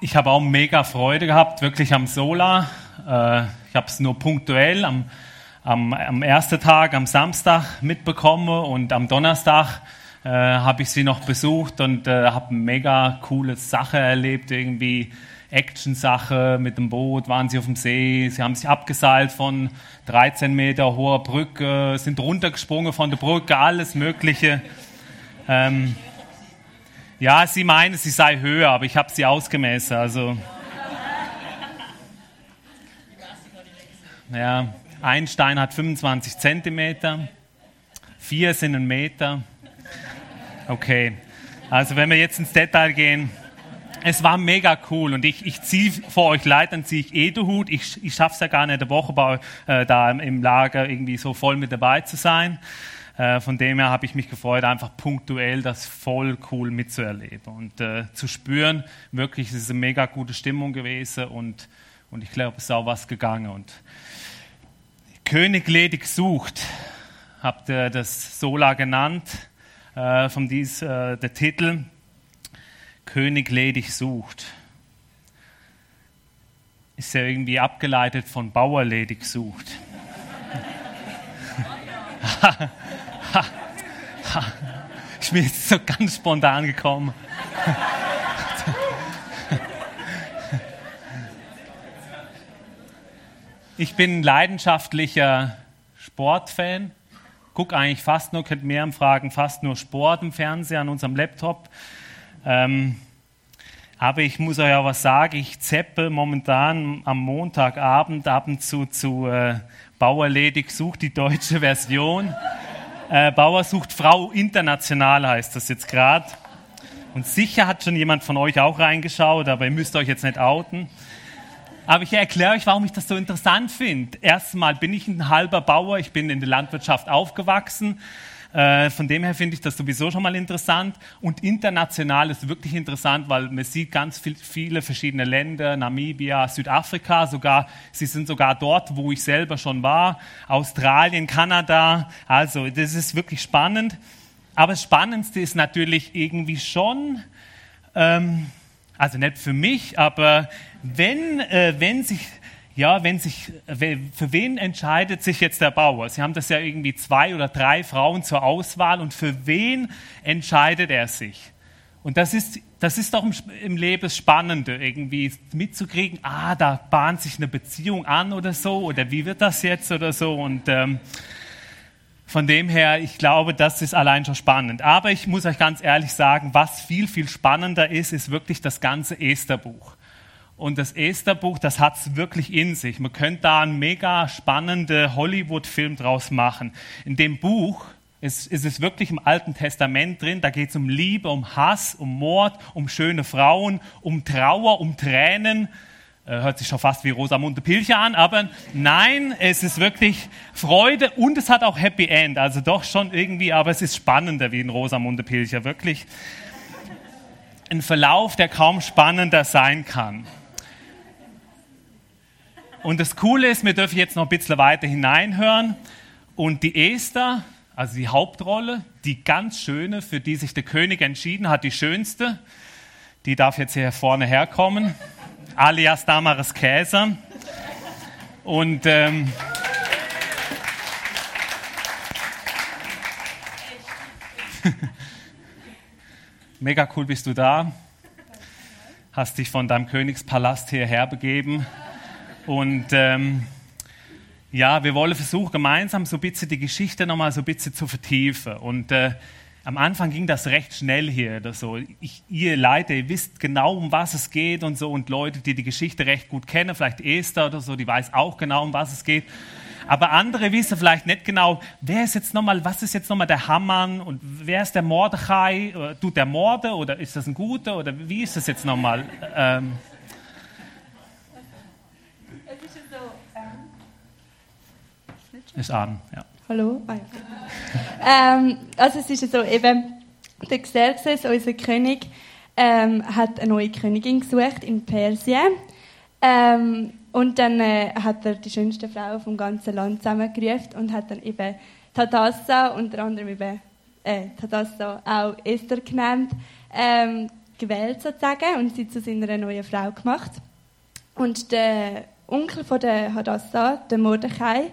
ich habe auch mega Freude gehabt, wirklich am Sola. Äh, ich habe es nur punktuell am, am, am ersten Tag, am Samstag mitbekommen und am Donnerstag äh, habe ich sie noch besucht und äh, habe mega coole Sache erlebt, irgendwie Action-Sache mit dem Boot, waren sie auf dem See, sie haben sich abgeseilt von 13 Meter hoher Brücke, sind runtergesprungen von der Brücke, alles Mögliche. Ähm, ja, sie meinen, sie sei höher, aber ich habe sie ausgemessen, also. Ja, ein Stein hat 25 Zentimeter, vier sind ein Meter. Okay, also wenn wir jetzt ins Detail gehen, es war mega cool und ich, ich ziehe vor euch leid, dann ziehe ich eh den Hut. Ich, ich schaffe es ja gar nicht, eine Woche bei, äh, da im Lager irgendwie so voll mit dabei zu sein. Äh, von dem her habe ich mich gefreut, einfach punktuell das voll cool mitzuerleben und äh, zu spüren. Wirklich, es ist eine mega gute Stimmung gewesen und, und ich glaube, es ist auch was gegangen. Und König ledig sucht, habt ihr das Sola genannt, äh, von dies, äh, der Titel. König ledig sucht. Ist ja irgendwie abgeleitet von Bauer ledig sucht. ich bin jetzt so ganz spontan gekommen. Ich bin leidenschaftlicher Sportfan. Guck eigentlich fast nur, könnt mehr fragen, fast nur Sport im Fernsehen an unserem Laptop. Ähm, aber ich muss euch auch was sagen, ich zeppe momentan am Montagabend ab und zu zu äh, Bauer ledig sucht die deutsche Version. Äh, Bauer sucht Frau international heißt das jetzt gerade. Und sicher hat schon jemand von euch auch reingeschaut, aber ihr müsst euch jetzt nicht outen. Aber ich erkläre euch, warum ich das so interessant finde. Erstmal bin ich ein halber Bauer, ich bin in der Landwirtschaft aufgewachsen. Äh, von dem her finde ich das sowieso schon mal interessant. Und international ist wirklich interessant, weil man sieht ganz viel, viele verschiedene Länder, Namibia, Südafrika, sogar, sie sind sogar dort, wo ich selber schon war, Australien, Kanada. Also, das ist wirklich spannend. Aber das Spannendste ist natürlich irgendwie schon, ähm, also nicht für mich, aber wenn, äh, wenn sich ja, wenn sich, für wen entscheidet sich jetzt der Bauer? Sie haben das ja irgendwie zwei oder drei Frauen zur Auswahl und für wen entscheidet er sich? Und das ist, das ist doch im Leben das Spannende, irgendwie mitzukriegen, ah, da bahnt sich eine Beziehung an oder so, oder wie wird das jetzt oder so. Und ähm, von dem her, ich glaube, das ist allein schon spannend. Aber ich muss euch ganz ehrlich sagen, was viel, viel spannender ist, ist wirklich das ganze Estherbuch. Und das Esther-Buch, das hat es wirklich in sich. Man könnte da einen mega spannenden Hollywood-Film draus machen. In dem Buch ist, ist es wirklich im Alten Testament drin. Da geht es um Liebe, um Hass, um Mord, um schöne Frauen, um Trauer, um Tränen. Äh, hört sich schon fast wie Rosamunde Pilcher an, aber nein, es ist wirklich Freude und es hat auch Happy End. Also doch schon irgendwie, aber es ist spannender wie in Rosamunde Pilcher. Wirklich ein Verlauf, der kaum spannender sein kann. Und das Coole ist, wir dürfen jetzt noch ein bisschen weiter hineinhören. Und die Esther, also die Hauptrolle, die ganz schöne, für die sich der König entschieden hat, die schönste, die darf jetzt hier vorne herkommen, alias Damaris Käser. Und ähm, mega cool bist du da, hast dich von deinem Königspalast hierher begeben und ähm, ja, wir wollen versuchen, gemeinsam so ein bisschen die Geschichte nochmal so ein bisschen zu vertiefen. Und äh, am Anfang ging das recht schnell hier oder so. Ich, ihr Leute, ihr wisst genau, um was es geht und so. Und Leute, die die Geschichte recht gut kennen, vielleicht Esther oder so, die weiß auch genau, um was es geht. Aber andere wissen vielleicht nicht genau, wer ist jetzt nochmal, was ist jetzt nochmal der Hammann und wer ist der Mordechai? Tut der Morde oder ist das ein Guter oder wie ist das jetzt nochmal? Ähm, Ist an, ja. Hallo? Ah, ja. ähm, also es ist so, eben, der Xerxes, unser König, ähm, hat eine neue Königin gesucht in Persien. Ähm, und dann äh, hat er die schönste Frau vom ganzen Land zusammengerufen und hat dann eben Tadassa, unter anderem eben äh, Tadassa auch Esther genannt, ähm, gewählt sozusagen und sie zu seiner neuen Frau gemacht. Und der Onkel von der Hadassah, der Mordechai,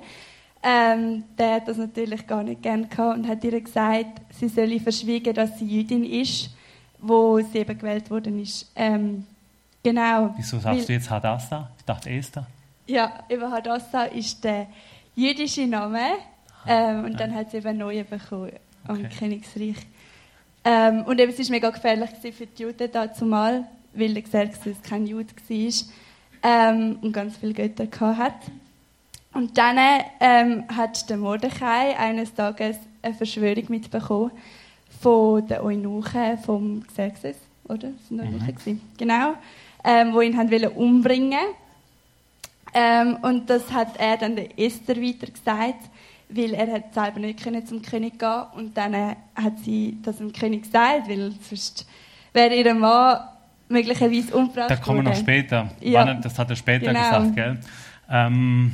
ähm, der hat das natürlich gar nicht gern gehabt und hat ihr gesagt, sie solle verschwiegen, dass sie Jüdin ist, wo sie eben gewählt worden ist. Ähm, genau. Wieso sagst weil, du jetzt Hadassah? Ich dachte Esther. Ja, eben Hadassah ist der jüdische Name ähm, und dann hat sie eben einen neuen bekommen am okay. Königsreich. Ähm, und eben, es war mega gefährlich für die Juden dazumal, weil der Xerxes kein Jude war ähm, und ganz viele Götter hatte. Und dann ähm, hat der Mordechai eines Tages eine Verschwörung mitbekommen von den Eunuchen vom Xerxes, oder? Das sind Eunuchen mhm. Genau. Ähm, wo ihn haben wollen umbringen. Ähm, und das hat er dann der Esther weiter gesagt, weil er hat selber nicht können zum König gehen und dann äh, hat sie das dem König gesagt, weil sonst wäre ihr Mann möglicherweise umgebracht Da kommen wir noch später. Ja. Das hat er später genau. gesagt, gell? Ähm,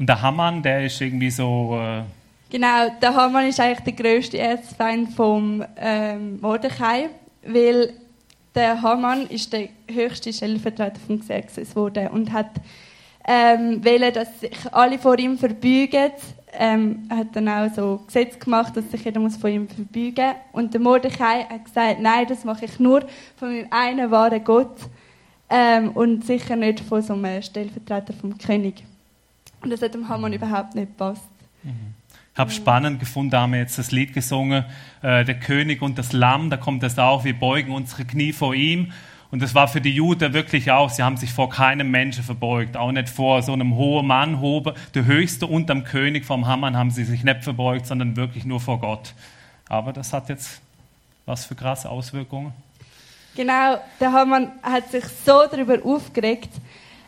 und der Hamann, der ist irgendwie so. Äh genau, der Hamann ist eigentlich der größte Erzfeind vom ähm, Mordechai, weil der Hamann ist der höchste Stellvertreter vom Xerxes wurde und hat ähm, wollen, dass sich alle vor ihm verbeugen. Ähm, er hat dann auch so Gesetz gemacht, dass sich jeder muss vor ihm verbeugen muss. Und der Mordechai hat gesagt, nein, das mache ich nur von meinem einen wahren Gott ähm, und sicher nicht von so einem Stellvertreter vom König. Und das hat dem Hamann überhaupt nicht gepasst. Mhm. Ich habe spannend gefunden, da haben wir jetzt das Lied gesungen, äh, der König und das Lamm, da kommt das auch, wir beugen unsere Knie vor ihm. Und das war für die Juden wirklich auch, sie haben sich vor keinem Menschen verbeugt, auch nicht vor so einem hohen Mann, Hobe, der Höchste unterm König vom Hamann haben sie sich nicht verbeugt, sondern wirklich nur vor Gott. Aber das hat jetzt was für krasse Auswirkungen. Genau, der Hamann hat sich so darüber aufgeregt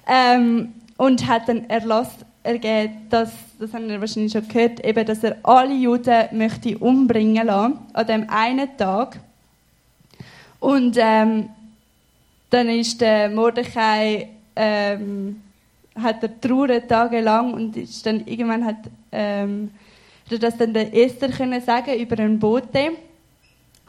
ähm, und hat dann Erlass ergeben, dass, das haben wir wahrscheinlich schon gehört, eben, dass er alle Juden möchte umbringen lassen, an dem einen Tag. Und ähm, dann ist der Mordechai, ähm, hat er trauert tagelang und ist dann irgendwann hat ähm, das dann der Esther können sagen über einen Bote.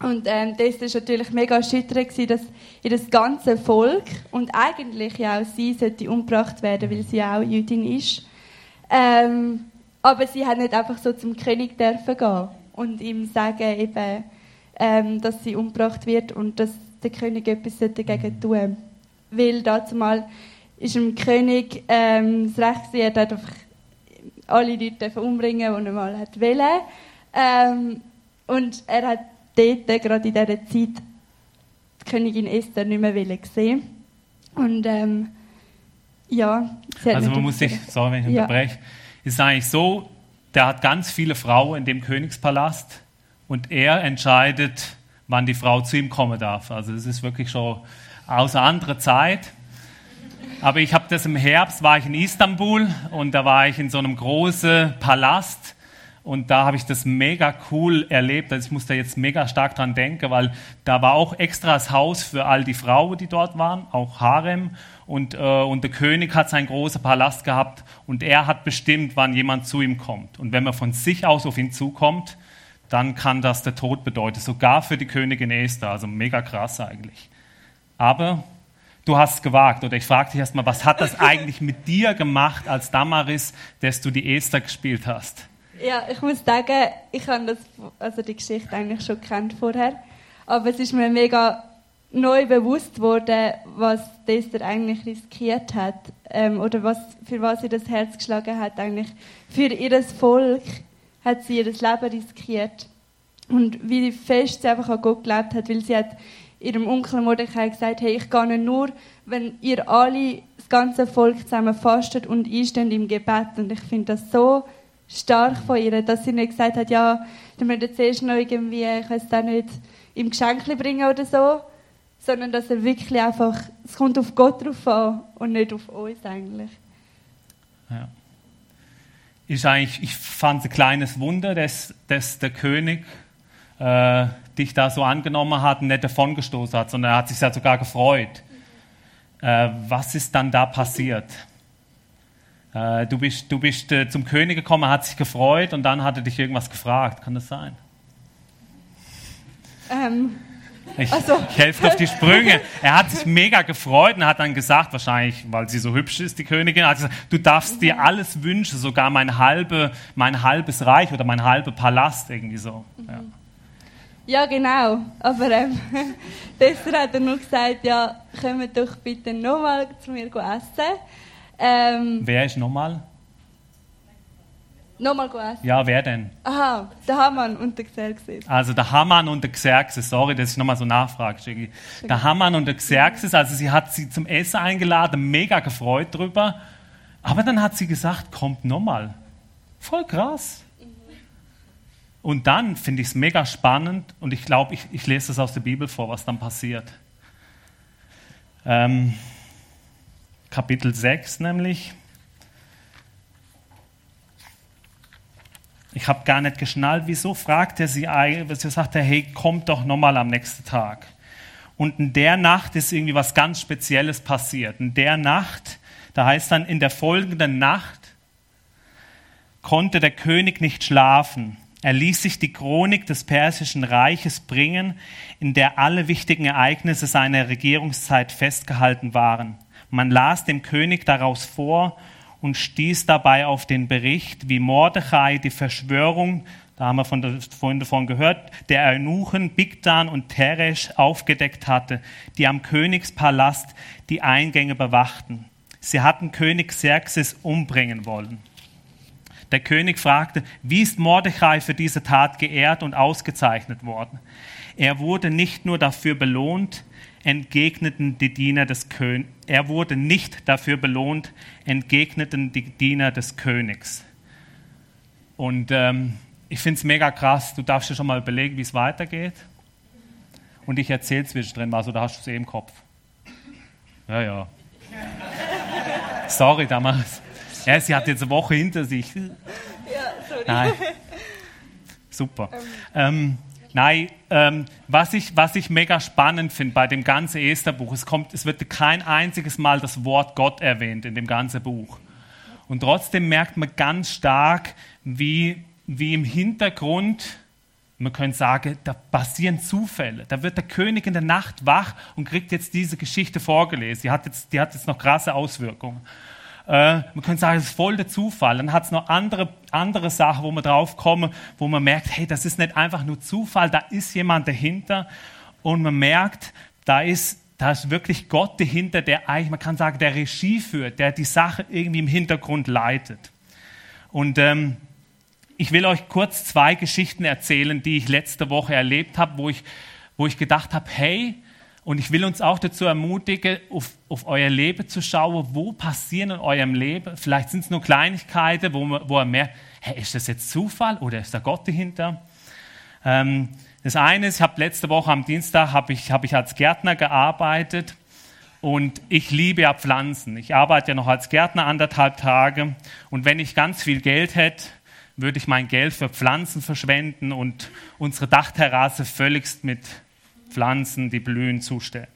Und ähm, das war natürlich mega erschütternd, dass ihr das ganze Volk und eigentlich ja auch sie sollte umgebracht werden, weil sie auch Jüdin ist. Ähm, aber sie hat nicht einfach so zum König dürfen gehen und ihm sagen, eben, ähm, dass sie umgebracht wird und dass der König etwas dagegen tun Weil dazu mal ist dem König ähm, das Recht gewesen, er hat einfach alle Leute umbringen, die er mal hat wollen. Ähm, und er hat dort, gerade in dieser Zeit, die Königin Esther nicht mehr sehen. Und ähm, ja, Also man muss sich, sorry, wenn ich ja. unterbreche, ist eigentlich so, der hat ganz viele Frauen in dem Königspalast und er entscheidet, wann die Frau zu ihm kommen darf. Also es ist wirklich schon aus einer anderen Zeit. Aber ich habe das im Herbst, war ich in Istanbul und da war ich in so einem großen Palast und da habe ich das mega cool erlebt. Also ich muss da jetzt mega stark dran denken, weil da war auch extra das Haus für all die Frauen, die dort waren, auch Harem. Und, äh, und der König hat seinen großen Palast gehabt und er hat bestimmt, wann jemand zu ihm kommt. Und wenn man von sich aus auf ihn zukommt, dann kann das der Tod bedeuten. Sogar für die Königin Esther. Also mega krass eigentlich. Aber du hast es gewagt. Oder ich frage dich erstmal, was hat das eigentlich mit dir gemacht als Damaris, dass du die Esther gespielt hast? Ja, ich muss sagen, ich habe das, also die Geschichte eigentlich schon kennt vorher, aber es ist mir mega neu bewusst worden, was Esther eigentlich riskiert hat ähm, oder was, für was sie das Herz geschlagen hat eigentlich. Für ihr Volk hat sie ihr Leben riskiert. Und wie fest sie einfach an Gott gelebt hat, weil sie hat ihrem Onkel Mordechai gesagt, hey, ich gehe nur, wenn ihr alle, das ganze Volk zusammen fastet und einsteht im Gebet. Und ich finde das so stark von ihr, dass sie nicht gesagt hat, ja, dann müssen wir zuerst noch irgendwie, ich weiß auch nicht, ihm Geschenke bringen oder so, sondern dass er wirklich einfach, es kommt auf Gott drauf an und nicht auf uns eigentlich. Ja. Ist eigentlich, ich fand es ein kleines Wunder, dass, dass der König äh, dich da so angenommen hat und nicht davongestoßen hat, sondern er hat sich ja sogar gefreut. Äh, was ist dann da passiert? Äh, du bist, du bist äh, zum König gekommen, hat sich gefreut und dann hat er dich irgendwas gefragt. Kann das sein? Ähm, Ich, also. ich helfe auf die Sprünge. Er hat sich mega gefreut und hat dann gesagt, wahrscheinlich, weil sie so hübsch ist, die Königin, hat gesagt, du darfst dir alles wünschen, sogar mein, halbe, mein halbes Reich oder mein halber Palast, irgendwie so. Ja. Ja, genau. Aber ähm, deshalb hat er nur gesagt, ja, kommt doch bitte nochmal zu mir essen. Ähm, wer ist nochmal? Nochmal essen. Ja, wer denn? Aha, der Hamann und der Xerxes. Also der Hamann und der Xerxes, sorry, dass ich nochmal so nachfrage. Der Hamann und der Xerxes, also sie hat sie zum Essen eingeladen, mega gefreut drüber. Aber dann hat sie gesagt, kommt nochmal. Voll krass. Und dann finde ich es mega spannend und ich glaube, ich, ich, lese das aus der Bibel vor, was dann passiert. Ähm, Kapitel 6 nämlich. Ich habe gar nicht geschnallt, wieso fragt er sie eigentlich, sagt er, hey, kommt doch nochmal am nächsten Tag. Und in der Nacht ist irgendwie was ganz Spezielles passiert. In der Nacht, da heißt dann, in der folgenden Nacht konnte der König nicht schlafen. Er ließ sich die Chronik des persischen Reiches bringen, in der alle wichtigen Ereignisse seiner Regierungszeit festgehalten waren. Man las dem König daraus vor und stieß dabei auf den Bericht, wie Mordechai die Verschwörung, da haben wir von der, vorhin davon gehört, der Eunuchen Bigdan und Teresh aufgedeckt hatte, die am Königspalast die Eingänge bewachten. Sie hatten König Xerxes umbringen wollen. Der König fragte, wie ist Mordechai für diese Tat geehrt und ausgezeichnet worden? Er wurde nicht nur dafür belohnt, entgegneten die Diener des Königs. Er wurde nicht dafür belohnt, entgegneten die Diener des Königs. Und ähm, ich finde es mega krass. Du darfst dir schon mal überlegen, wie es weitergeht. Und ich erzähle zwischendrin mal, so da hast du es eh im Kopf. Ja, ja. Sorry damals. Ja, sie hat jetzt eine Woche hinter sich. Ja, sorry. Nein. Super. Ähm, nein, ähm, was, ich, was ich mega spannend finde bei dem ganzen Esterbuch, es, es wird kein einziges Mal das Wort Gott erwähnt in dem ganzen Buch. Und trotzdem merkt man ganz stark, wie, wie im Hintergrund, man könnte sagen, da passieren Zufälle. Da wird der König in der Nacht wach und kriegt jetzt diese Geschichte vorgelesen. Die hat jetzt, die hat jetzt noch krasse Auswirkungen. Äh, man könnte sagen, es ist voll der Zufall. Dann hat es noch andere, andere Sachen, wo man drauf kommen, wo man merkt, hey, das ist nicht einfach nur Zufall, da ist jemand dahinter. Und man merkt, da ist, da ist wirklich Gott dahinter, der eigentlich, man kann sagen, der Regie führt, der die Sache irgendwie im Hintergrund leitet. Und ähm, ich will euch kurz zwei Geschichten erzählen, die ich letzte Woche erlebt habe, wo ich, wo ich gedacht habe, hey, und ich will uns auch dazu ermutigen, auf, auf euer Leben zu schauen, wo passieren in eurem Leben. Vielleicht sind es nur Kleinigkeiten, wo, man, wo ihr merkt, hey, ist das jetzt Zufall oder ist da Gott dahinter? Ähm, das eine ist, ich habe letzte Woche am Dienstag habe ich, hab ich als Gärtner gearbeitet und ich liebe ja Pflanzen. Ich arbeite ja noch als Gärtner anderthalb Tage und wenn ich ganz viel Geld hätte, würde ich mein Geld für Pflanzen verschwenden und unsere Dachterrasse völligst mit Pflanzen, die blühen, zustellen.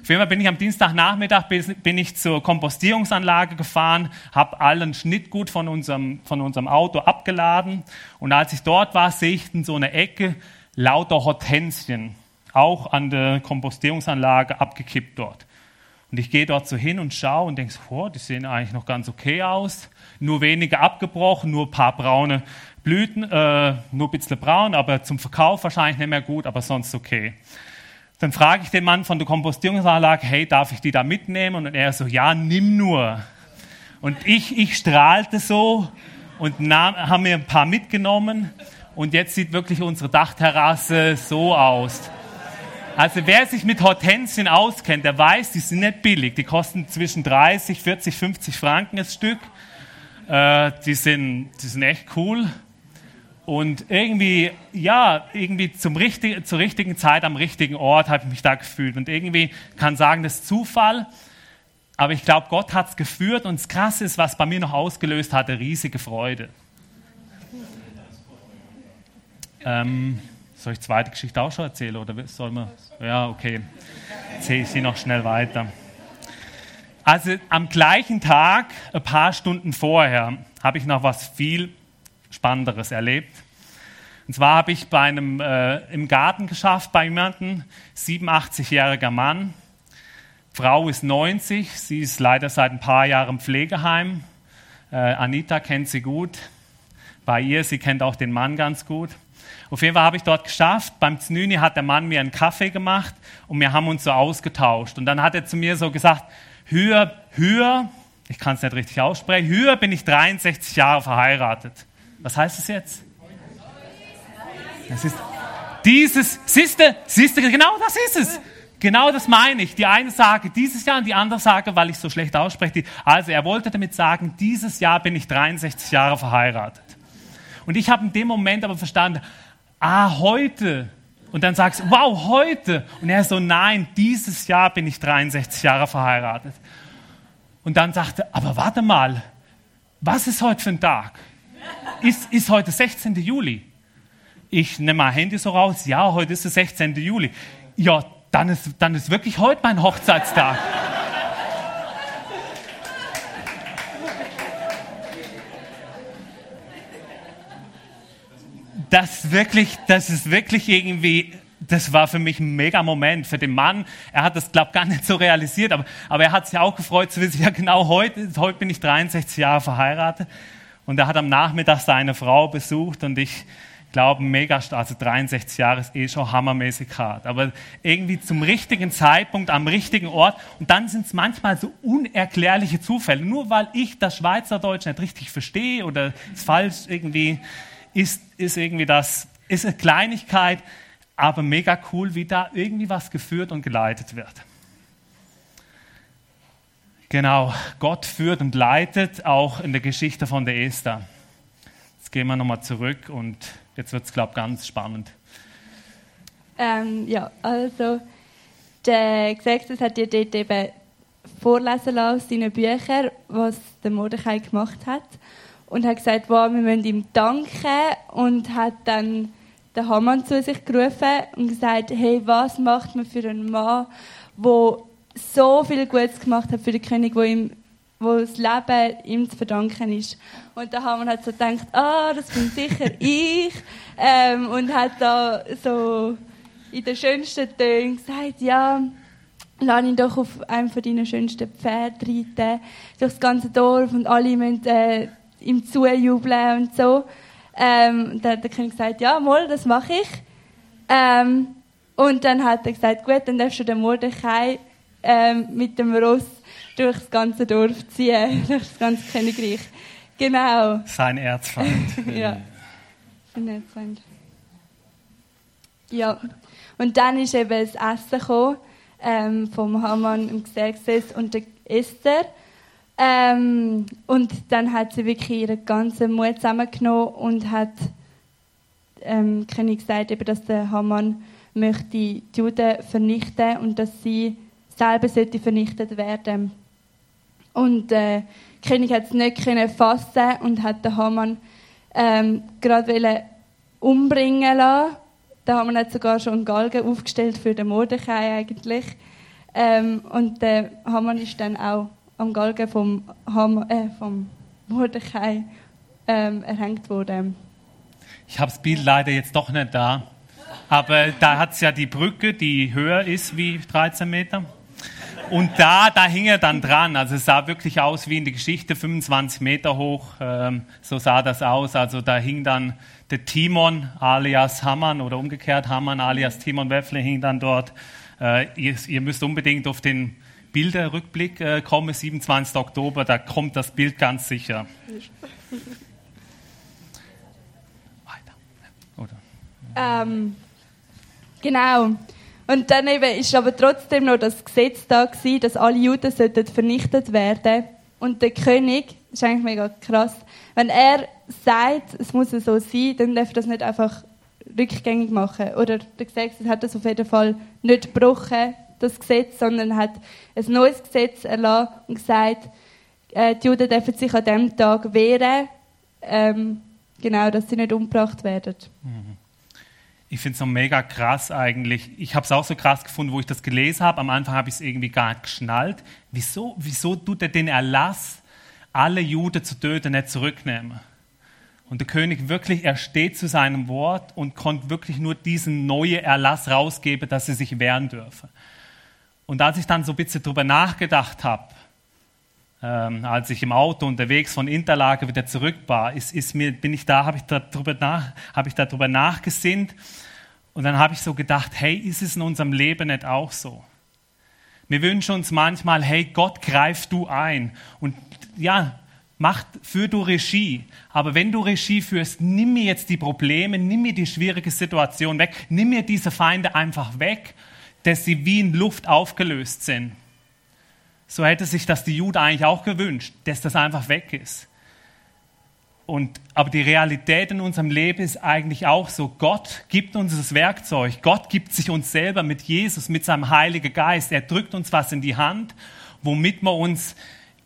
Auf jeden Fall bin ich am Dienstagnachmittag bin ich zur Kompostierungsanlage gefahren, habe allen Schnittgut von unserem, von unserem Auto abgeladen und als ich dort war, sehe ich in so einer Ecke lauter Hortensien, auch an der Kompostierungsanlage abgekippt dort. Und ich gehe dort so hin und schaue und denke, oh, die sehen eigentlich noch ganz okay aus. Nur wenige abgebrochen, nur ein paar braune Blüten, äh, nur ein bisschen braun, aber zum Verkauf wahrscheinlich nicht mehr gut, aber sonst okay. Dann frage ich den Mann von der Kompostierungsanlage, hey, darf ich die da mitnehmen? Und er so, ja, nimm nur. Und ich, ich strahlte so und nahm, haben mir ein paar mitgenommen. Und jetzt sieht wirklich unsere Dachterrasse so aus. Also wer sich mit Hortensien auskennt, der weiß, die sind nicht billig. Die kosten zwischen 30, 40, 50 Franken das Stück. Äh, die, sind, die sind echt cool. Und irgendwie, ja, irgendwie zum richtig, zur richtigen Zeit am richtigen Ort habe ich mich da gefühlt. Und irgendwie kann sagen, das ist Zufall. Aber ich glaube, Gott hat es geführt. Und das Krasse ist, was bei mir noch ausgelöst hatte, riesige Freude. Ähm, soll ich die zweite Geschichte auch schon erzählen? Oder soll man? Ja, okay. Erzähle ich sie noch schnell weiter. Also am gleichen Tag, ein paar Stunden vorher, habe ich noch was viel Spannenderes erlebt. Und zwar habe ich bei einem äh, im Garten geschafft bei jemandem, 87-jähriger Mann. Frau ist 90, sie ist leider seit ein paar Jahren im Pflegeheim. Äh, Anita kennt sie gut. Bei ihr, sie kennt auch den Mann ganz gut. Auf jeden Fall habe ich dort geschafft. Beim Znüni hat der Mann mir einen Kaffee gemacht und wir haben uns so ausgetauscht. Und dann hat er zu mir so gesagt, höher, höher, ich kann es nicht richtig aussprechen, höher bin ich 63 Jahre verheiratet. Was heißt es jetzt? Das ist dieses, siehste, siehste, genau das ist es. Genau das meine ich. Die eine sage dieses Jahr und die andere sage, weil ich so schlecht ausspreche. Also er wollte damit sagen, dieses Jahr bin ich 63 Jahre verheiratet. Und ich habe in dem Moment aber verstanden, ah, heute. Und dann sagst du, wow, heute. Und er so, nein, dieses Jahr bin ich 63 Jahre verheiratet. Und dann sagte, aber warte mal, was ist heute für ein Tag? Ist, ist heute 16. Juli? Ich nehme mein Handy so raus, ja, heute ist der 16. Juli. Ja, dann ist, dann ist wirklich heute mein Hochzeitstag. Das, wirklich, das ist wirklich irgendwie, das war für mich ein mega Moment. Für den Mann, er hat das, glaube gar nicht so realisiert, aber, aber er hat sich auch gefreut zu wissen, ja genau, heute, heute bin ich 63 Jahre verheiratet. Und er hat am Nachmittag seine Frau besucht und ich, Glauben mega, also 63 Jahre ist eh schon hammermäßig hart. Aber irgendwie zum richtigen Zeitpunkt, am richtigen Ort. Und dann sind es manchmal so unerklärliche Zufälle. Nur weil ich das Schweizerdeutsch nicht richtig verstehe oder es falsch irgendwie ist, ist irgendwie das, ist eine Kleinigkeit, aber mega cool, wie da irgendwie was geführt und geleitet wird. Genau, Gott führt und leitet auch in der Geschichte von der Esther. Jetzt gehen wir nochmal zurück und Jetzt wird es, glaube ich, ganz spannend. Ähm, ja, also der Gesetzes hat dir dort eben vorlesen lassen aus seinen Büchern, was der Mordechai gemacht hat. Und hat gesagt, wow, wir müssen ihm danken. Und hat dann den Hamann zu sich gerufen und gesagt, hey, was macht man für einen Mann, der so viel Gutes gemacht hat für den König, wo ihm wo das Leben ihm zu verdanken ist. Und da haben wir halt so gedacht, ah, das bin sicher ich. Ähm, und hat da so in den schönsten Tönen gesagt, ja, lass ihn doch auf einem von deinen schönsten Pferden reiten, durch das ganze Dorf und alle müssen äh, ihm zujubeln und so. Ähm, dann hat der König gesagt, ja, mal, das mache ich. Ähm, und dann hat er gesagt, gut, dann darfst du den Mordechai ähm, mit dem Ross durch das ganze Dorf ziehen, durch das ganze Königreich. Genau. Sein Erzfeind. ja. Sein Erzfeind. Ja. Und dann ist eben das Essen gekommen, ähm, vom Hamann im Xerxes und der Esther. Ähm, und dann hat sie wirklich ihren ganzen Mut zusammengenommen und hat ähm, König gesagt, eben, dass der Hamann möchte die Juden vernichten und dass sie selber sollte vernichtet werden. Und äh, der König hat es nicht können fassen und hat den Haman ähm, gerade umbringen lassen. Der Haman hat sogar schon einen Galgen aufgestellt für den Mordechai eigentlich. Ähm, und der Haman ist dann auch am Galgen vom, Haman, äh, vom Mordechai ähm, erhängt worden. Ich habe das Bild leider jetzt doch nicht da. Aber da hat es ja die Brücke, die höher ist wie 13 Meter. Und da, da hing er dann dran. Also es sah wirklich aus wie in der Geschichte, 25 Meter hoch. Ähm, so sah das aus. Also da hing dann der Timon alias Hammann oder umgekehrt Hammann alias Timon Weffle hing dann dort. Äh, ihr, ihr, müsst unbedingt auf den Bilderrückblick äh, kommen, 27. Oktober, da kommt das Bild ganz sicher. Ähm, genau. Und dann eben ist aber trotzdem noch das Gesetz da gewesen, dass alle Juden sollten vernichtet werden. Und der König, das ist eigentlich mega krass, wenn er sagt, es muss so sein, dann darf er das nicht einfach rückgängig machen. Oder der Gesetz hat das auf jeden Fall nicht gebrochen, das Gesetz, sondern hat ein neues Gesetz erlassen und gesagt, äh, die Juden dürfen sich an diesem Tag wehren, ähm, genau, dass sie nicht umgebracht werden. Mhm. Ich finde es so mega krass eigentlich. Ich habe es auch so krass gefunden, wo ich das gelesen habe. Am Anfang habe ich es irgendwie gar nicht geschnallt. Wieso, wieso tut er den Erlass, alle Juden zu töten, nicht zurücknehmen? Und der König wirklich, er steht zu seinem Wort und konnte wirklich nur diesen neuen Erlass rausgeben, dass sie sich wehren dürfen. Und als ich dann so ein bisschen drüber nachgedacht habe, ähm, als ich im Auto unterwegs von Interlage wieder zurück war, ist, ist mir, bin ich da, habe ich darüber nach, habe ich nachgesinnt und dann habe ich so gedacht, hey, ist es in unserem Leben nicht auch so? Wir wünschen uns manchmal, hey, Gott, greif du ein und ja, mach, führ du Regie. Aber wenn du Regie führst, nimm mir jetzt die Probleme, nimm mir die schwierige Situation weg, nimm mir diese Feinde einfach weg, dass sie wie in Luft aufgelöst sind. So hätte sich das die Juden eigentlich auch gewünscht, dass das einfach weg ist. Und, aber die Realität in unserem Leben ist eigentlich auch so. Gott gibt uns das Werkzeug. Gott gibt sich uns selber mit Jesus, mit seinem Heiligen Geist. Er drückt uns was in die Hand, womit wir uns,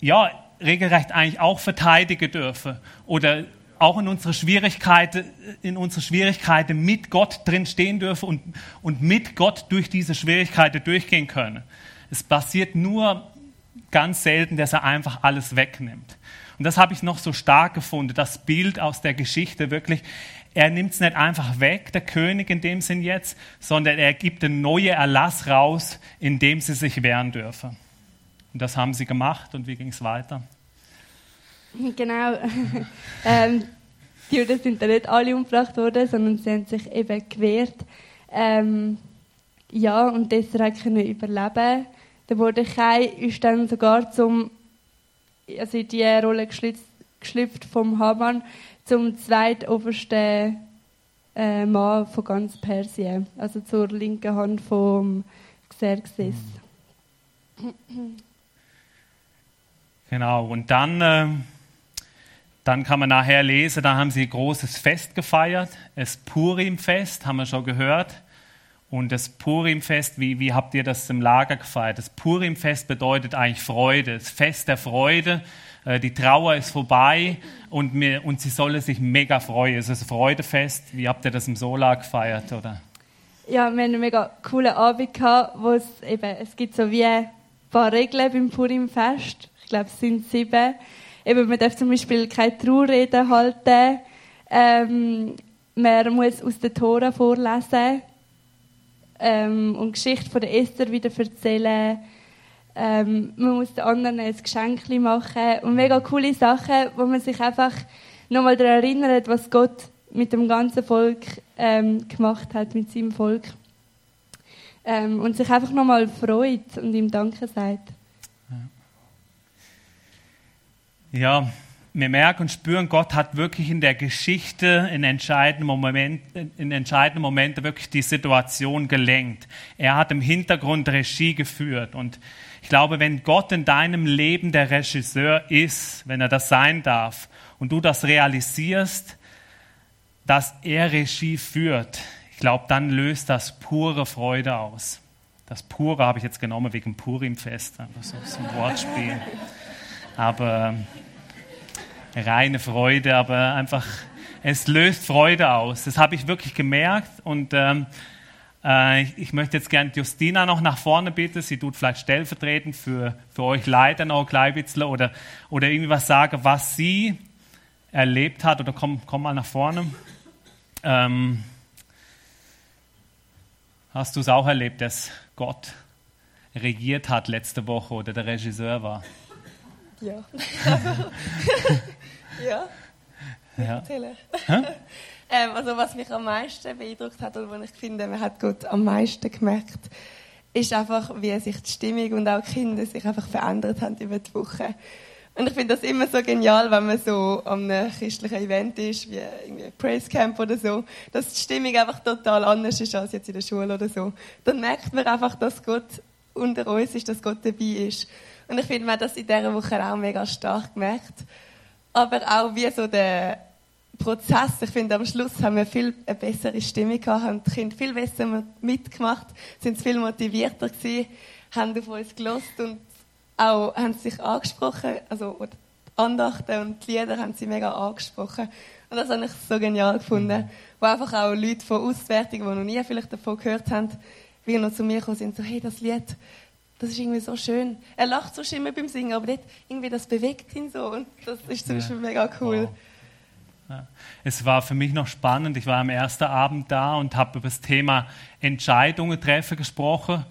ja, regelrecht eigentlich auch verteidigen dürfen. Oder auch in unsere Schwierigkeiten, in unsere Schwierigkeiten mit Gott drin stehen dürfen und, und mit Gott durch diese Schwierigkeiten durchgehen können. Es passiert nur ganz selten, dass er einfach alles wegnimmt. Und das habe ich noch so stark gefunden, das Bild aus der Geschichte wirklich. Er nimmt es nicht einfach weg, der König in dem Sinn jetzt, sondern er gibt einen neuen Erlass raus, in dem sie sich wehren dürfen. Und das haben sie gemacht und wie ging es weiter? Genau. ähm, die Juden sind dann nicht alle umgebracht worden, sondern sie haben sich eben gewehrt. Ähm, ja, und deshalb können überleben. Der Mordechai ist dann sogar zum, also in die Rolle geschlüpft, vom Haman zum zweitobersten äh, Mann von ganz Persien, also zur linken Hand vom Xerxes. Genau, und dann, äh, dann kann man nachher lesen, da haben sie ein großes Fest gefeiert, das Purim-Fest, haben wir schon gehört. Und das Purimfest, wie, wie habt ihr das im Lager gefeiert? Das Purimfest bedeutet eigentlich Freude, das Fest der Freude. Äh, die Trauer ist vorbei und, mir, und sie solle sich mega freuen. Es ist ein Freudefest. Wie habt ihr das im Solar gefeiert? Oder? Ja, wir haben einen mega coolen Abend gehabt, eben, es gibt so wie ein paar Regeln beim Purimfest. Ich glaube, es sind sieben. Eben, man darf zum Beispiel keine Trauerreden halten. Ähm, man muss aus den Toren vorlesen ähm, und Geschichte von der Esther wieder erzählen. Ähm, man muss den anderen ein Geschenk machen und mega coole Sachen, wo man sich einfach nochmal daran erinnert, was Gott mit dem ganzen Volk ähm, gemacht hat, mit seinem Volk. Ähm, und sich einfach nochmal freut und ihm Danke sagt. Ja, wir merken und spüren, Gott hat wirklich in der Geschichte in entscheidenden, Moment, in entscheidenden Momenten wirklich die Situation gelenkt. Er hat im Hintergrund Regie geführt. Und ich glaube, wenn Gott in deinem Leben der Regisseur ist, wenn er das sein darf, und du das realisierst, dass er Regie führt, ich glaube, dann löst das pure Freude aus. Das Pure habe ich jetzt genommen wegen Purimfest, einfach so ein Wortspiel. Aber reine Freude, aber einfach, es löst Freude aus. Das habe ich wirklich gemerkt und ähm, äh, ich, möchte jetzt gerne Justina noch nach vorne bitten. Sie tut vielleicht stellvertretend für, für euch Leiter noch bisschen oder, oder irgendwie was sagen, was sie erlebt hat. Oder komm, komm mal nach vorne. Ähm, hast du es auch erlebt, dass Gott regiert hat letzte Woche oder der Regisseur war? Ja. ja. ja. Erzählen. ähm, also was mich am meisten beeindruckt hat und was ich finde, man hat Gott am meisten gemerkt, ist einfach, wie sich die Stimmung und auch die Kinder sich einfach verändert haben über die Woche. Und ich finde das immer so genial, wenn man so an einem christlichen Event ist, wie irgendwie Praise Camp oder so, dass die Stimmung einfach total anders ist als jetzt in der Schule oder so. Dann merkt man einfach, dass Gott unter uns ist, dass Gott dabei ist. Und ich finde, man hat das in dieser Woche auch mega stark gemerkt. Aber auch wie so der Prozess. Ich finde, am Schluss haben wir viel eine bessere Stimme gehabt, haben die Kinder viel besser mitgemacht, sind viel motivierter gewesen, haben auf uns gelost und auch haben sich angesprochen, also die Andachten und die Lieder haben sie mega angesprochen. Und das habe ich so genial gefunden, wo einfach auch Leute von Auswärtigen, die noch nie vielleicht davon gehört haben, wie noch zu mir gekommen sind, so, hey, das Lied, das ist irgendwie so schön. Er lacht so schön beim Singen, aber nicht irgendwie das bewegt ihn so und das ist zum Beispiel mega cool. Es war für mich noch spannend. Ich war am ersten Abend da und habe über das Thema Entscheidungen treffen gesprochen.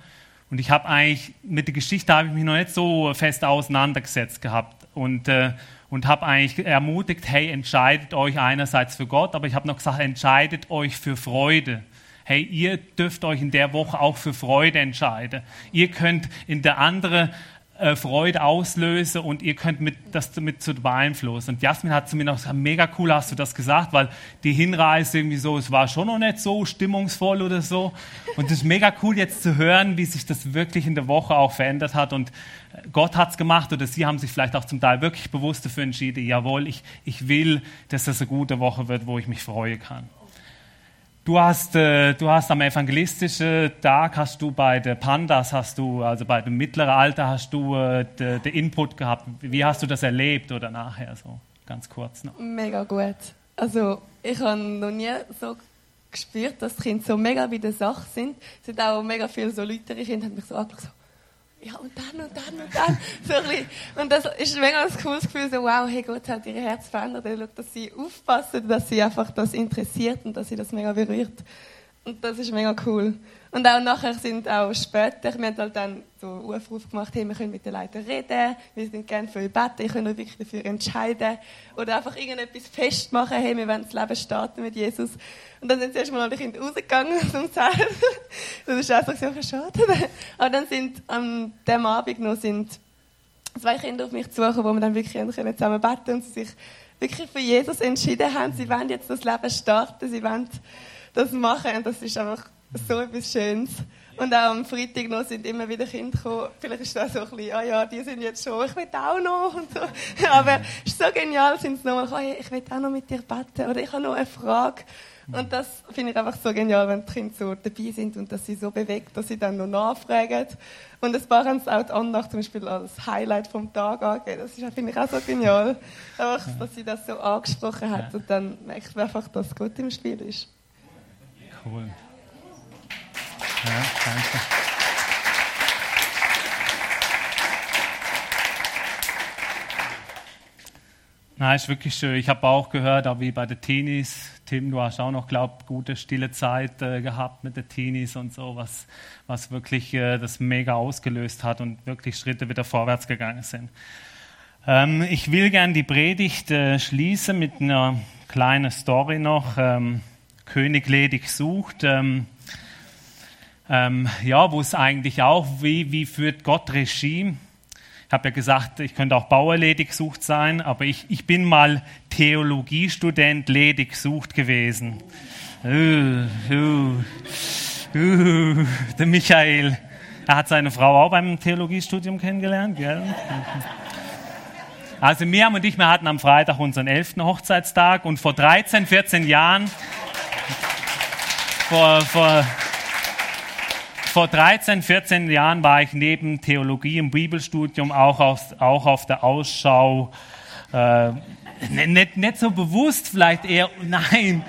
Und ich habe eigentlich mit der Geschichte habe ich mich noch nicht so fest auseinandergesetzt gehabt und äh, und habe eigentlich ermutigt, hey, entscheidet euch einerseits für Gott, aber ich habe noch gesagt, entscheidet euch für Freude. Hey, ihr dürft euch in der Woche auch für Freude entscheiden. Ihr könnt in der anderen äh, Freude auslöse und ihr könnt mit, das mit zu beeinflussen. Und Jasmin hat zu mir noch gesagt, mega cool hast du das gesagt, weil die Hinreise irgendwie so, es war schon noch nicht so stimmungsvoll oder so. Und es ist mega cool jetzt zu hören, wie sich das wirklich in der Woche auch verändert hat und Gott hat es gemacht oder sie haben sich vielleicht auch zum Teil wirklich bewusst dafür entschieden, jawohl, ich, ich will, dass das eine gute Woche wird, wo ich mich freuen kann. Du hast, äh, du hast am evangelistischen Tag, hast du bei den Pandas, hast du, also bei dem mittleren Alter, hast du äh, den Input gehabt. Wie hast du das erlebt oder nachher so? Ganz kurz noch. Mega gut. Also ich habe noch nie so gespürt, dass die Kinder so mega bei der Sache sind. Es sind auch mega viele so Leute, die Kinder haben mich so angeschaut, ja, und dann und dann und dann. So ein bisschen. Und das ist mega ein cooles Gefühl, so, wow, hey, Gott hat ihr Herz verändert. Er schaut, dass sie aufpassen, dass sie einfach das interessiert und dass sie das mega berührt. Und das ist mega cool. Und auch nachher sind auch später, wir haben halt dann so Aufruf gemacht, hey, wir können mit den Leuten reden, wir sind gerne für euch beten, ihr könnt euch wirklich dafür entscheiden. Oder einfach irgendetwas festmachen, hey, wir wollen das Leben starten mit Jesus. Und dann sind zuerst mal alle Kinder rausgegangen zum Zelt. Das ist auch so schade. Aber dann sind an dem Abend noch sind zwei Kinder auf mich zugekommen, wo wir dann wirklich zusammen beten und sie sich wirklich für Jesus entschieden haben. Sie wollen jetzt das Leben starten, sie wollen das machen. Und das ist einfach so etwas Schönes. Und auch am Freitag noch sind immer wieder Kinder gekommen. Vielleicht ist das so ein bisschen, ah ja, die sind jetzt schon, ich will auch noch. Und so. Aber es ist so genial, sind sie nochmal gekommen, ich will auch noch mit dir beten. Oder ich habe noch eine Frage. Und das finde ich einfach so genial, wenn die Kinder so dabei sind und dass sie so bewegt, dass sie dann noch nachfragen. Und ein paar haben es auch die Andacht zum Beispiel als Highlight vom Tag angegeben. Das finde ich auch so genial. Einfach, dass sie das so angesprochen hat und dann merkt man einfach, dass Gott im Spiel ist. Cool. Ja, danke. Na, ist wirklich schön. Ich habe auch gehört, auch wie bei den Teenies. Tim, du hast auch noch, glaub, gute stille Zeit äh, gehabt mit den Teenies und so, was, was wirklich äh, das mega ausgelöst hat und wirklich Schritte wieder vorwärts gegangen sind. Ähm, ich will gern die Predigt äh, schließen mit einer kleinen Story noch. Ähm, König ledig sucht. Ähm, ähm, ja, wo es eigentlich auch, wie, wie führt Gott Regie? Ich habe ja gesagt, ich könnte auch Bauer ledig sucht sein, aber ich, ich bin mal Theologiestudent ledig sucht gewesen. Uh, uh, uh, der Michael, er hat seine Frau auch beim Theologiestudium kennengelernt. Gell? Also Miriam und ich, wir hatten am Freitag unseren elften Hochzeitstag und vor 13, 14 Jahren, vor, vor vor 13, 14 Jahren war ich neben Theologie im Bibelstudium auch auf, auch auf der Ausschau. Äh, nicht, nicht so bewusst, vielleicht eher, nein.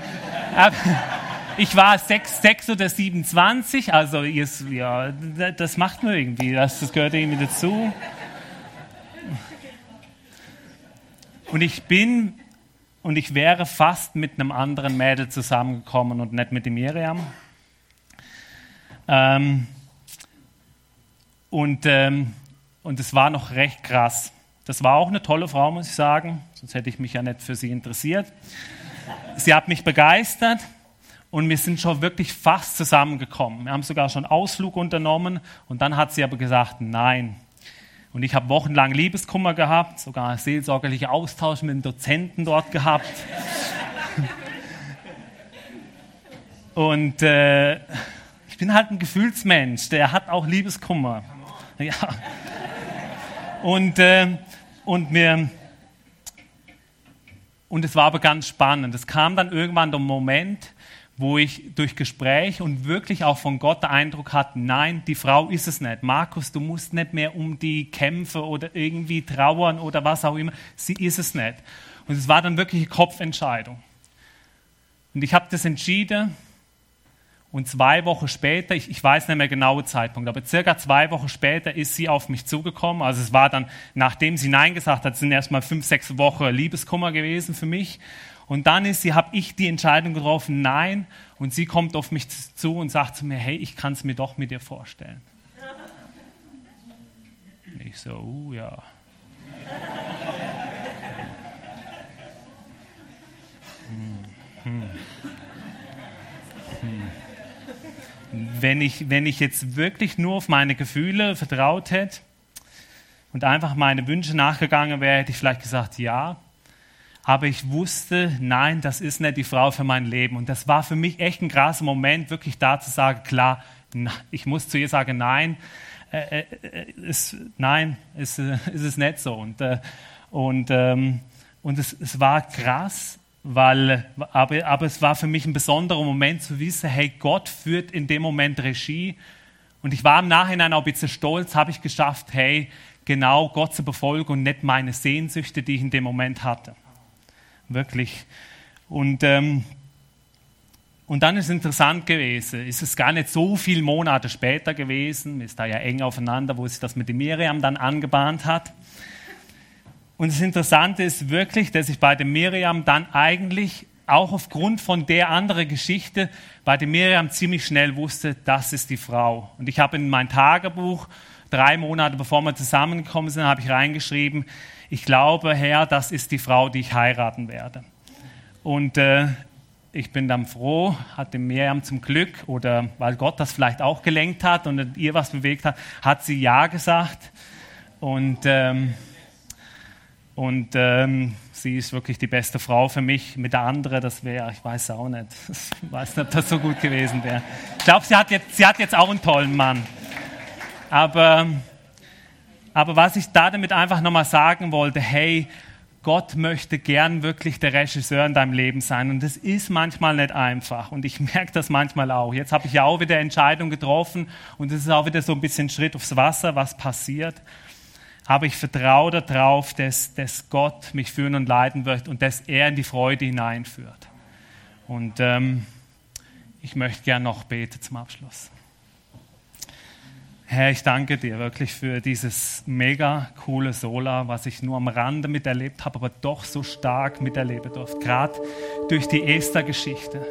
ich war 6, 6 oder 27, also ja, das macht man irgendwie, das, das gehört irgendwie dazu. Und ich bin und ich wäre fast mit einem anderen Mädel zusammengekommen und nicht mit dem Miriam. Ähm, und, ähm, und es war noch recht krass. Das war auch eine tolle Frau, muss ich sagen, sonst hätte ich mich ja nicht für sie interessiert. Sie hat mich begeistert und wir sind schon wirklich fast zusammengekommen. Wir haben sogar schon Ausflug unternommen und dann hat sie aber gesagt, nein. Und ich habe wochenlang Liebeskummer gehabt, sogar seelsorgerliche Austausch mit dem Dozenten dort gehabt. Und äh, bin halt ein Gefühlsmensch, der hat auch Liebeskummer. Ja. Und, äh, und mir, und es war aber ganz spannend. Es kam dann irgendwann der Moment, wo ich durch Gespräch und wirklich auch von Gott den Eindruck hatte, nein, die Frau ist es nicht. Markus, du musst nicht mehr um die kämpfen oder irgendwie trauern oder was auch immer. Sie ist es nicht. Und es war dann wirklich eine Kopfentscheidung. Und ich habe das entschieden und zwei Wochen später, ich, ich weiß nicht mehr genauen Zeitpunkt, aber circa zwei Wochen später ist sie auf mich zugekommen. Also es war dann, nachdem sie Nein gesagt hat, sind erstmal fünf, sechs Wochen Liebeskummer gewesen für mich. Und dann ist sie, habe ich die Entscheidung getroffen, nein. Und sie kommt auf mich zu und sagt zu mir, hey, ich kann es mir doch mit dir vorstellen. Und ich so, uh, ja. Hm, hm. Hm. Wenn ich, wenn ich jetzt wirklich nur auf meine Gefühle vertraut hätte und einfach meine Wünsche nachgegangen wäre, hätte ich vielleicht gesagt, ja aber ich wusste, nein, das ist nicht die Frau für mein Leben. Und das war für mich echt ein krasser Moment, wirklich da zu sagen, klar, ich muss zu ihr sagen, nein, äh, äh, ist, nein, ist, äh, ist es nicht so. Und, äh, und, ähm, und es, es war krass, weil, aber, aber es war für mich ein besonderer Moment zu wissen, hey, Gott führt in dem Moment Regie. Und ich war im Nachhinein auch ein bisschen stolz, habe ich geschafft, hey, genau Gott zu befolgen und nicht meine Sehnsüchte, die ich in dem Moment hatte wirklich. Und, ähm, und dann ist es interessant gewesen, ist es gar nicht so viele Monate später gewesen, ist da ja eng aufeinander, wo sich das mit dem Miriam dann angebahnt hat. Und das Interessante ist wirklich, dass ich bei dem Miriam dann eigentlich auch aufgrund von der anderen Geschichte bei dem Miriam ziemlich schnell wusste, das ist die Frau. Und ich habe in mein Tagebuch, drei Monate bevor wir zusammengekommen sind, habe ich reingeschrieben, ich glaube, Herr, das ist die Frau, die ich heiraten werde. Und äh, ich bin dann froh, hat dem Miriam zum Glück, oder weil Gott das vielleicht auch gelenkt hat und ihr was bewegt hat, hat sie Ja gesagt. Und, ähm, und ähm, sie ist wirklich die beste Frau für mich. Mit der anderen, das wäre, ich weiß auch nicht. Ich weiß nicht, ob das so gut gewesen wäre. Ich glaube, sie, sie hat jetzt auch einen tollen Mann. Aber aber was ich da damit einfach nochmal sagen wollte, hey, Gott möchte gern wirklich der Regisseur in deinem Leben sein. Und das ist manchmal nicht einfach. Und ich merke das manchmal auch. Jetzt habe ich ja auch wieder Entscheidungen getroffen und es ist auch wieder so ein bisschen Schritt aufs Wasser, was passiert. Aber ich vertraue darauf, dass, dass Gott mich führen und leiten wird und dass er in die Freude hineinführt. Und ähm, ich möchte gern noch beten zum Abschluss. Herr, ich danke dir wirklich für dieses mega coole Sola, was ich nur am Rande miterlebt habe, aber doch so stark miterleben durfte. Gerade durch die Esther-Geschichte,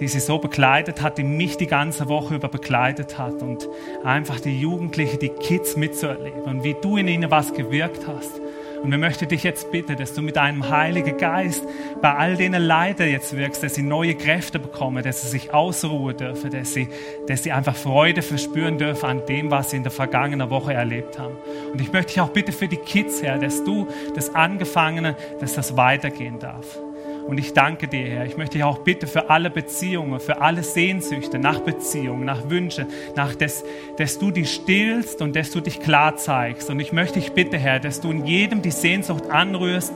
die sie so begleitet hat, die mich die ganze Woche über begleitet hat und einfach die Jugendlichen, die Kids mitzuerleben und wie du in ihnen was gewirkt hast. Und wir möchten dich jetzt bitten, dass du mit deinem Heiligen Geist bei all denen Leiter jetzt wirkst, dass sie neue Kräfte bekommen, dass sie sich ausruhen dürfen, dass sie, dass sie einfach Freude verspüren dürfen an dem, was sie in der vergangenen Woche erlebt haben. Und ich möchte dich auch bitten für die Kids, Herr, dass du das Angefangene, dass das weitergehen darf. Und ich danke dir, Herr. Ich möchte dich auch bitten für alle Beziehungen, für alle Sehnsüchte nach Beziehungen, nach Wünschen, nach dass, dass du die stillst und dass du dich klar zeigst. Und ich möchte dich bitten, Herr, dass du in jedem die Sehnsucht anrührst,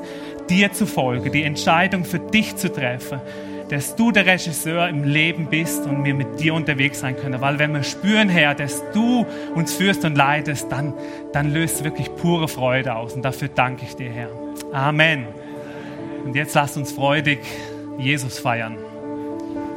dir zu folgen, die Entscheidung für dich zu treffen, dass du der Regisseur im Leben bist und wir mit dir unterwegs sein können. Weil wenn wir spüren, Herr, dass du uns führst und leitest, dann, dann löst wirklich pure Freude aus. Und dafür danke ich dir, Herr. Amen. Und jetzt lasst uns freudig Jesus feiern.